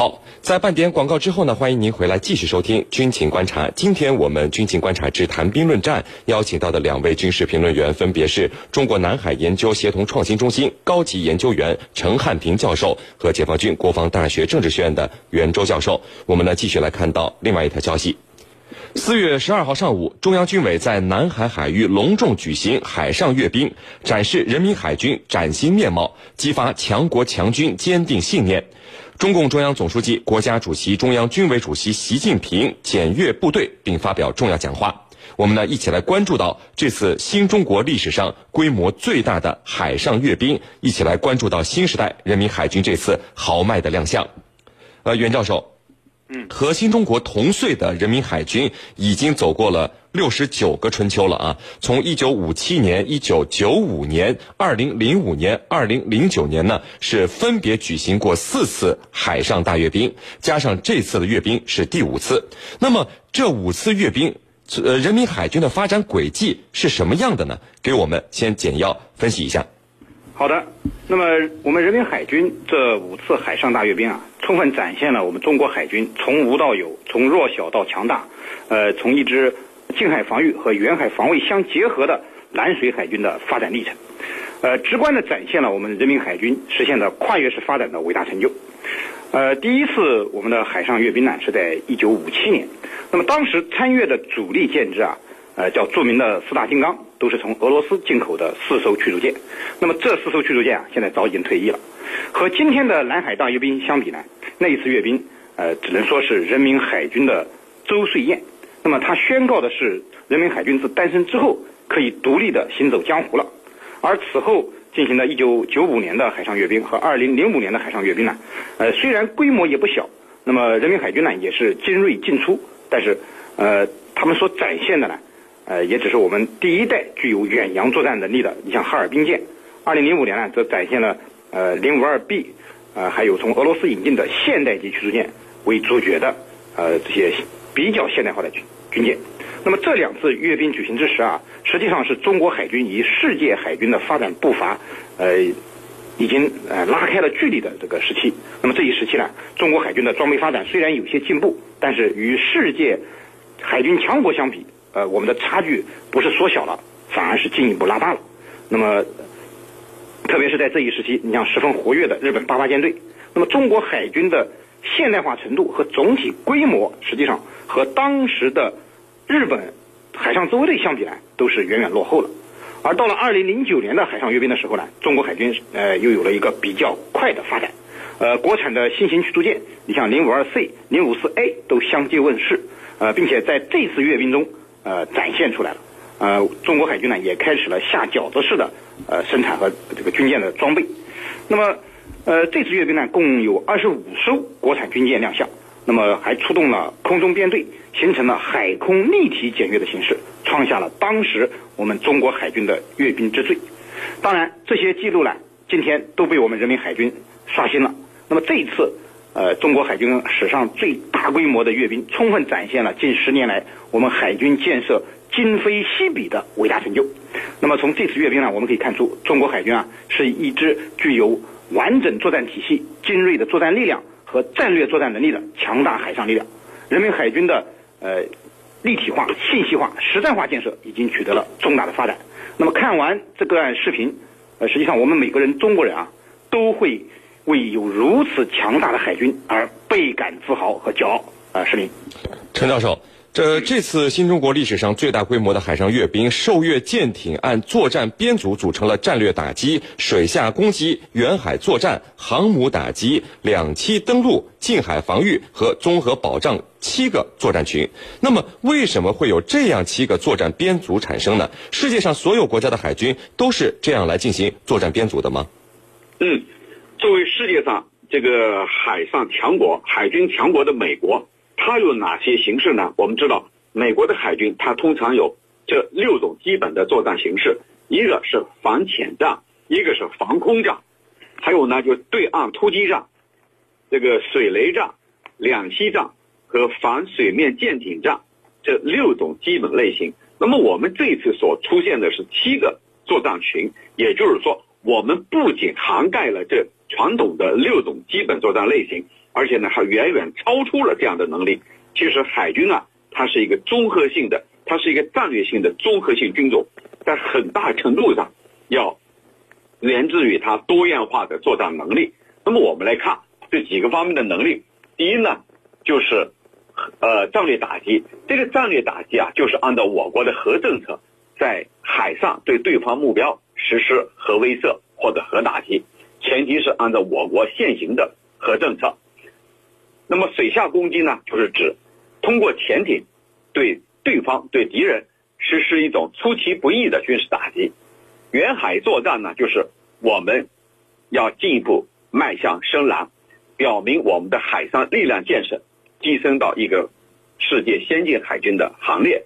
好，在半点广告之后呢，欢迎您回来继续收听军情观察。今天我们军情观察之谈兵论战邀请到的两位军事评论员，分别是中国南海研究协同创新中心高级研究员陈汉平教授和解放军国防大学政治学院的袁周教授。我们呢继续来看到另外一条消息。四月十二号上午，中央军委在南海海域隆重举行海上阅兵，展示人民海军崭新面貌，激发强国强军坚定信念。中共中央总书记、国家主席、中央军委主席习近平检阅部队，并发表重要讲话。我们呢，一起来关注到这次新中国历史上规模最大的海上阅兵，一起来关注到新时代人民海军这次豪迈的亮相。呃，袁教授。嗯，和新中国同岁的人民海军已经走过了六十九个春秋了啊！从一九五七年、一九九五年、二零零五年、二零零九年呢，是分别举行过四次海上大阅兵，加上这次的阅兵是第五次。那么这五次阅兵，呃，人民海军的发展轨迹是什么样的呢？给我们先简要分析一下。好的，那么我们人民海军这五次海上大阅兵啊，充分展现了我们中国海军从无到有、从弱小到强大，呃，从一支近海防御和远海防卫相结合的蓝水海军的发展历程，呃，直观的展现了我们人民海军实现的跨越式发展的伟大成就。呃，第一次我们的海上阅兵呢是在一九五七年，那么当时参阅的主力舰只啊。呃，叫著名的四大金刚，都是从俄罗斯进口的四艘驱逐舰。那么这四艘驱逐舰啊，现在早已经退役了。和今天的南海大阅兵相比呢，那一次阅兵，呃，只能说是人民海军的周岁宴。那么它宣告的是，人民海军自诞生之后可以独立的行走江湖了。而此后进行的1995年的海上阅兵和2005年的海上阅兵呢，呃，虽然规模也不小，那么人民海军呢也是精锐尽出，但是，呃，他们所展现的呢。呃，也只是我们第一代具有远洋作战能力的。你像哈尔滨舰，二零零五年呢，则展现了呃零五二 B，呃，还有从俄罗斯引进的现代级驱逐舰为主角的呃这些比较现代化的军军舰。那么这两次阅兵举行之时啊，实际上是中国海军与世界海军的发展步伐呃已经呃拉开了距离的这个时期。那么这一时期呢，中国海军的装备发展虽然有些进步，但是与世界海军强国相比。呃，我们的差距不是缩小了，反而是进一步拉大了。那么，特别是在这一时期，你像十分活跃的日本八八舰队，那么中国海军的现代化程度和总体规模，实际上和当时的日本海上自卫队相比呢，都是远远落后了。而到了二零零九年的海上阅兵的时候呢，中国海军呃又有了一个比较快的发展。呃，国产的新型驱逐舰，你像零五二 C、零五四 A 都相继问世，呃，并且在这次阅兵中。呃，展现出来了。呃，中国海军呢也开始了下饺子式的呃生产和这个军舰的装备。那么，呃，这次阅兵呢共有二十五艘国产军舰亮相。那么还出动了空中编队，形成了海空立体检阅的形式，创下了当时我们中国海军的阅兵之最。当然，这些记录呢，今天都被我们人民海军刷新了。那么这一次。呃，中国海军史上最大规模的阅兵，充分展现了近十年来我们海军建设今非昔比的伟大成就。那么从这次阅兵呢，我们可以看出，中国海军啊是一支具有完整作战体系、精锐的作战力量和战略作战能力的强大海上力量。人民海军的呃立体化、信息化、实战化建设已经取得了重大的发展。那么看完这个视频，呃，实际上我们每个人中国人啊都会。为有如此强大的海军而倍感自豪和骄傲啊！石林，陈教授，这这次新中国历史上最大规模的海上阅兵，受阅舰艇按作战编组组成了战略打击、水下攻击、远海作战、航母打击、两栖登陆、近海防御和综合保障七个作战群。那么，为什么会有这样七个作战编组产生呢？世界上所有国家的海军都是这样来进行作战编组的吗？嗯。作为世界上这个海上强国、海军强国的美国，它有哪些形式呢？我们知道，美国的海军它通常有这六种基本的作战形式：一个是反潜战，一个是防空战，还有呢就对岸突击战，这个水雷战、两栖战和反水面舰艇战这六种基本类型。那么我们这次所出现的是七个作战群，也就是说，我们不仅涵盖了这。传统的六种基本作战类型，而且呢还远远超出了这样的能力。其实海军啊，它是一个综合性的，它是一个战略性的综合性军种，在很大程度上要源自于它多样化的作战能力。那么我们来看这几个方面的能力，第一呢就是呃战略打击，这个战略打击啊就是按照我国的核政策，在海上对对方目标实施核威慑或者核打击，前提是按照我国现行的核政策。那么水下攻击呢，就是指通过潜艇对对方对敌人实施一种出其不意的军事打击。远海作战呢，就是我们要进一步迈向深蓝，表明我们的海上力量建设晋升到一个世界先进海军的行列。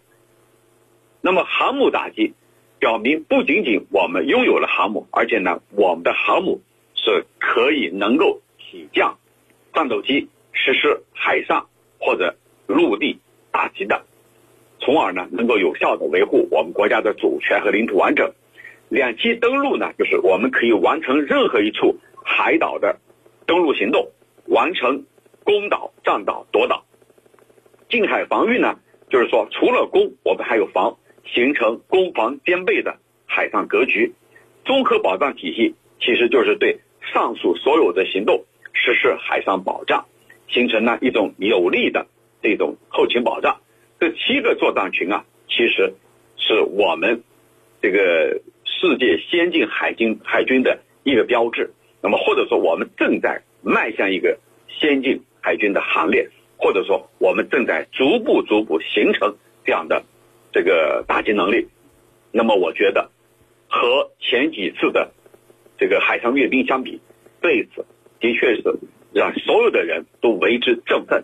那么航母打击，表明不仅仅我们拥有了航母，而且呢，我们的航母是可以能够起降战斗机。实施海上或者陆地打击的，从而呢能够有效的维护我们国家的主权和领土完整。两栖登陆呢，就是我们可以完成任何一处海岛的登陆行动，完成攻岛、占岛、夺岛。近海防御呢，就是说除了攻，我们还有防，形成攻防兼备的海上格局。综合保障体系其实就是对上述所有的行动实施海上保障。形成了一种有力的这种后勤保障。这七个作战群啊，其实是我们这个世界先进海军海军的一个标志。那么或者说，我们正在迈向一个先进海军的行列，或者说，我们正在逐步逐步形成这样的这个打击能力。那么，我觉得和前几次的这个海上阅兵相比，这一次的确是。让所有的人都为之振奋。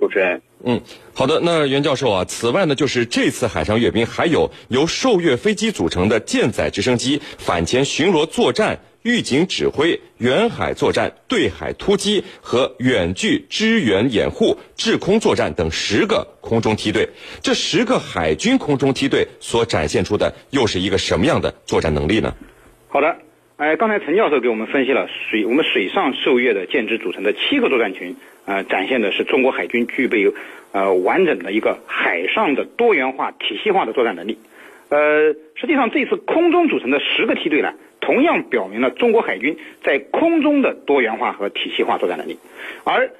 主持人，嗯，好的。那袁教授啊，此外呢，就是这次海上阅兵还有由受阅飞机组成的舰载直升机反潜巡逻作战、预警指挥、远海作战、对海突击和远距支援掩护、制空作战等十个空中梯队。这十个海军空中梯队所展现出的又是一个什么样的作战能力呢？好的。哎，刚才陈教授给我们分析了水我们水上受阅的舰只组成的七个作战群，呃，展现的是中国海军具备呃完整的一个海上的多元化体系化的作战能力。呃，实际上这次空中组成的十个梯队呢，同样表明了中国海军在空中的多元化和体系化作战能力，而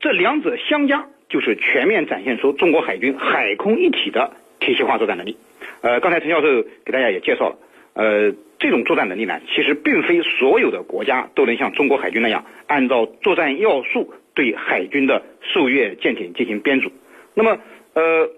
这两者相加，就是全面展现出中国海军海空一体的体系化作战能力。呃，刚才陈教授给大家也介绍了，呃。这种作战能力呢，其实并非所有的国家都能像中国海军那样，按照作战要素对海军的受阅舰艇进行编组。那么，呃，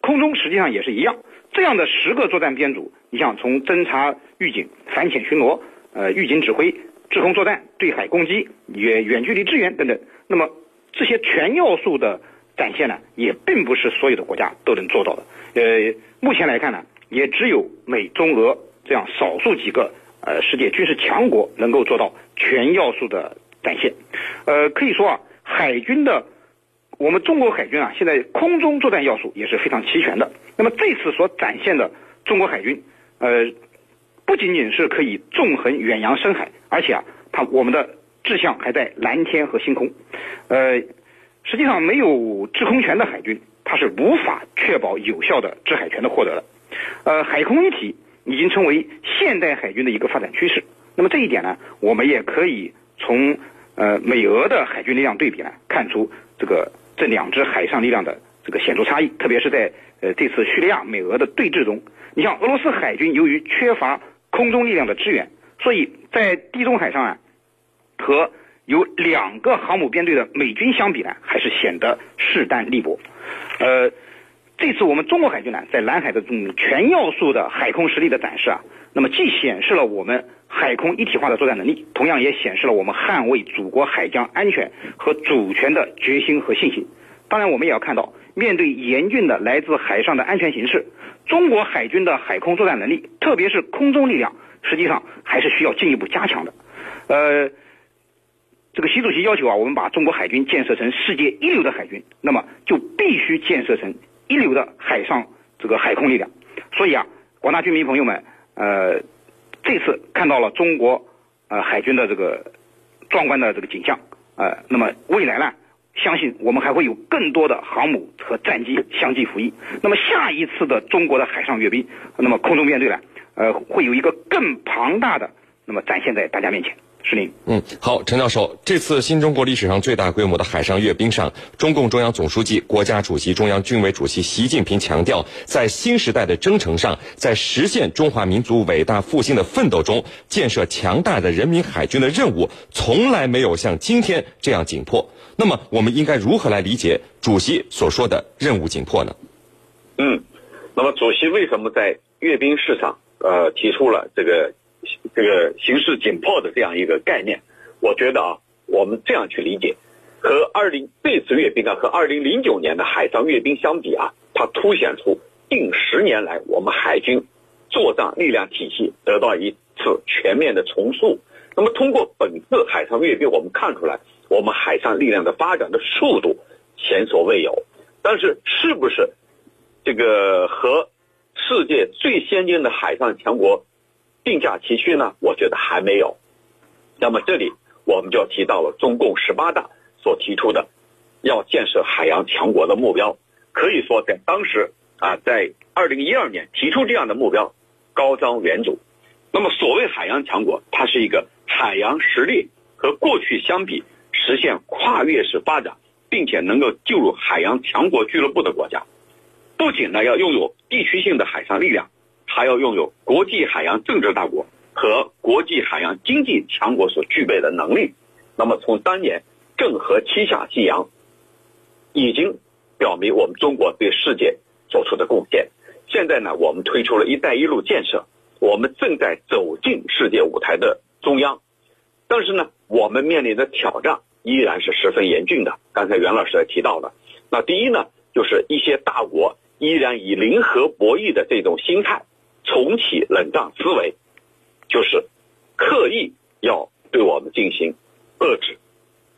空中实际上也是一样，这样的十个作战编组，你像从侦察、预警、反潜巡逻、呃预警指挥、制空作战、对海攻击、远远距离支援等等，那么这些全要素的展现呢，也并不是所有的国家都能做到的。呃，目前来看呢，也只有美、中、俄。这样少数几个呃世界军事强国能够做到全要素的展现，呃，可以说啊，海军的我们中国海军啊，现在空中作战要素也是非常齐全的。那么这次所展现的中国海军，呃，不仅仅是可以纵横远洋深海，而且啊，它我们的志向还在蓝天和星空。呃，实际上没有制空权的海军，它是无法确保有效的制海权的获得的。呃，海空一体。已经成为现代海军的一个发展趋势。那么这一点呢，我们也可以从呃美俄的海军力量对比呢，看出这个这两支海上力量的这个显著差异。特别是在呃这次叙利亚美俄的对峙中，你像俄罗斯海军由于缺乏空中力量的支援，所以在地中海上啊，和有两个航母编队的美军相比呢，还是显得势单力薄。呃。这次我们中国海军呢，在南海的这种全要素的海空实力的展示啊，那么既显示了我们海空一体化的作战能力，同样也显示了我们捍卫祖国海疆安全和主权的决心和信心。当然，我们也要看到，面对严峻的来自海上的安全形势，中国海军的海空作战能力，特别是空中力量，实际上还是需要进一步加强的。呃，这个习主席要求啊，我们把中国海军建设成世界一流的海军，那么就必须建设成。一流的海上这个海空力量，所以啊，广大军迷朋友们，呃，这次看到了中国呃海军的这个壮观的这个景象，呃，那么未来呢，相信我们还会有更多的航母和战机相继服役。那么下一次的中国的海上阅兵，那么空中编队呢，呃，会有一个更庞大的，那么展现在大家面前。是您。嗯，好，陈教授，这次新中国历史上最大规模的海上阅兵上，中共中央总书记、国家主席、中央军委主席习近平强调，在新时代的征程上，在实现中华民族伟大复兴的奋斗中，建设强大的人民海军的任务从来没有像今天这样紧迫。那么，我们应该如何来理解主席所说的任务紧迫呢？嗯，那么主席为什么在阅兵式上呃提出了这个？这个形势紧迫的这样一个概念，我觉得啊，我们这样去理解，和二零这次阅兵啊，和二零零九年的海上阅兵相比啊，它凸显出近十年来我们海军作战力量体系得到一次全面的重塑。那么通过本次海上阅兵，我们看出来我们海上力量的发展的速度前所未有。但是是不是这个和世界最先进的海上强国？并驾齐驱呢？我觉得还没有。那么这里我们就提到了中共十八大所提出的要建设海洋强国的目标。可以说，在当时啊，在二零一二年提出这样的目标，高瞻远瞩。那么所谓海洋强国，它是一个海洋实力和过去相比实现跨越式发展，并且能够进入海洋强国俱乐部的国家。不仅呢要拥有地区性的海上力量。还要拥有国际海洋政治大国和国际海洋经济强国所具备的能力。那么，从当年郑和七下西洋，已经表明我们中国对世界做出的贡献。现在呢，我们推出了一带一路建设，我们正在走进世界舞台的中央。但是呢，我们面临的挑战依然是十分严峻的。刚才袁老师也提到了，那第一呢，就是一些大国依然以零和博弈的这种心态。重启冷战思维，就是刻意要对我们进行遏制、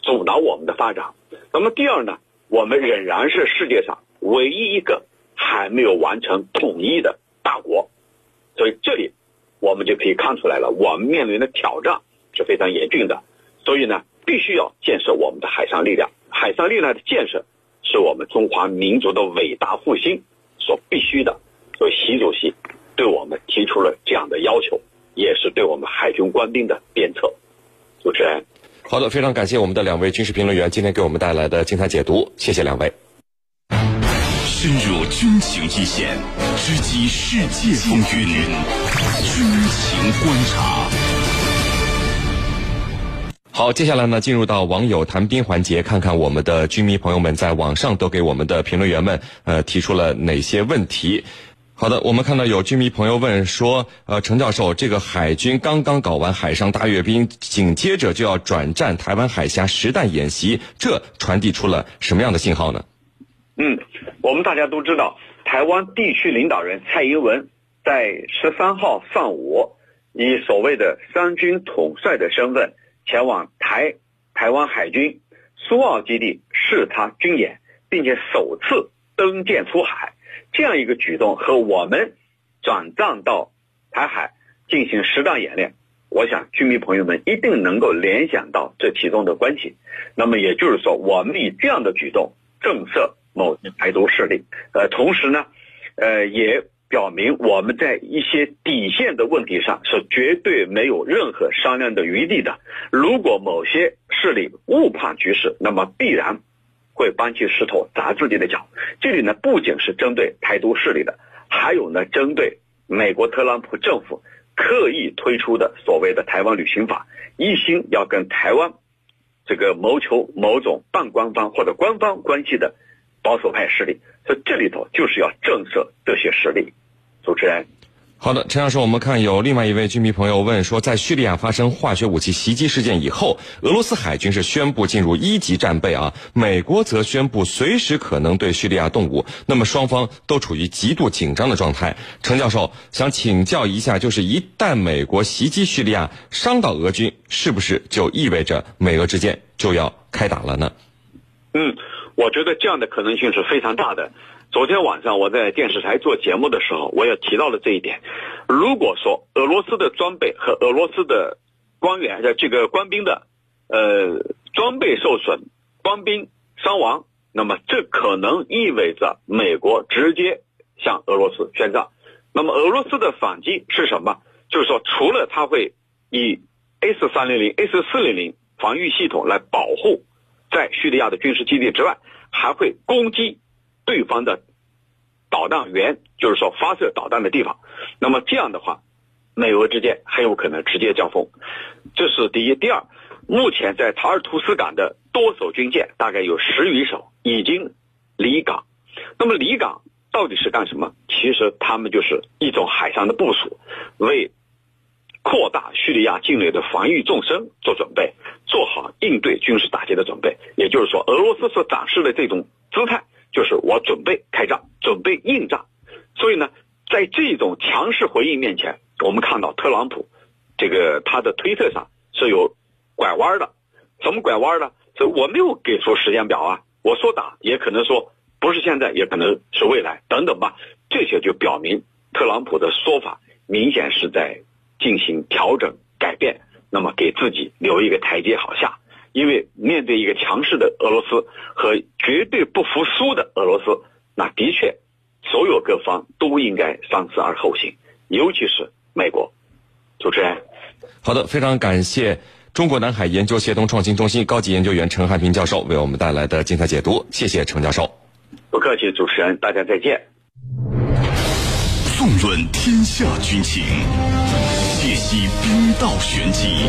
阻挠我们的发展。那么第二呢，我们仍然是世界上唯一一个还没有完成统一的大国，所以这里我们就可以看出来了，我们面临的挑战是非常严峻的。所以呢，必须要建设我们的海上力量。海上力量的建设是我们中华民族的伟大复兴所必须的。所以，习主席。对我们提出了这样的要求，也是对我们海军官兵的鞭策。主持人，好的，非常感谢我们的两位军事评论员今天给我们带来的精彩解读，谢谢两位。深入军情一线，直击世界风云，军情观察。好，接下来呢，进入到网友谈兵环节，看看我们的军迷朋友们在网上都给我们的评论员们呃提出了哪些问题。好的，我们看到有军迷朋友问说，呃，陈教授，这个海军刚刚搞完海上大阅兵，紧接着就要转战台湾海峡实弹演习，这传递出了什么样的信号呢？嗯，我们大家都知道，台湾地区领导人蔡英文在十三号上午以所谓的三军统帅的身份前往台台湾海军苏澳基地视察军演，并且首次登舰出海。这样一个举动和我们转战到台海进行实战演练，我想居民朋友们一定能够联想到这其中的关系。那么也就是说，我们以这样的举动震慑某些台独势力，呃，同时呢，呃，也表明我们在一些底线的问题上是绝对没有任何商量的余地的。如果某些势力误判局势，那么必然。会搬起石头砸自己的脚。这里呢，不仅是针对台独势力的，还有呢，针对美国特朗普政府刻意推出的所谓的台湾旅行法，一心要跟台湾这个谋求某种半官方或者官方关系的保守派势力。所以这里头就是要震慑这些势力。主持人。好的，陈教授，我们看有另外一位军迷朋友问说，在叙利亚发生化学武器袭击事件以后，俄罗斯海军是宣布进入一级战备啊，美国则宣布随时可能对叙利亚动武，那么双方都处于极度紧张的状态。陈教授想请教一下，就是一旦美国袭击叙利亚，伤到俄军，是不是就意味着美俄之间就要开打了呢？嗯，我觉得这样的可能性是非常大的。昨天晚上我在电视台做节目的时候，我也提到了这一点。如果说俄罗斯的装备和俄罗斯的官员的这个官兵的呃装备受损、官兵伤亡，那么这可能意味着美国直接向俄罗斯宣战。那么俄罗斯的反击是什么？就是说，除了他会以 S 三零零、S 四零零防御系统来保护在叙利亚的军事基地之外，还会攻击对方的导弹源，就是说发射导弹的地方。那么这样的话，美俄之间很有可能直接交锋。这是第一。第二，目前在塔尔图斯港的多艘军舰，大概有十余艘已经离港。那么离港到底是干什么？其实他们就是一种海上的部署，为扩大叙利亚境内的防御纵深做准备，做好应对军事打击的准备。也就是说，俄罗斯所展示的这种姿态，就是我准备开战，准备应战。所以呢，在这种强势回应面前，我们看到特朗普这个他的推特上是有拐弯的。怎么拐弯呢？这我没有给出时间表啊，我说打也可能说不是现在，也可能是未来等等吧。这些就表明特朗普的说法明显是在。进行调整改变，那么给自己留一个台阶好下。因为面对一个强势的俄罗斯和绝对不服输的俄罗斯，那的确，所有各方都应该三思而后行，尤其是美国。主持人，好的，非常感谢中国南海研究协同创新中心高级研究员陈汉平教授为我们带来的精彩解读，谢谢陈教授。不客气，主持人，大家再见。纵论天下军情。解析兵道玄机，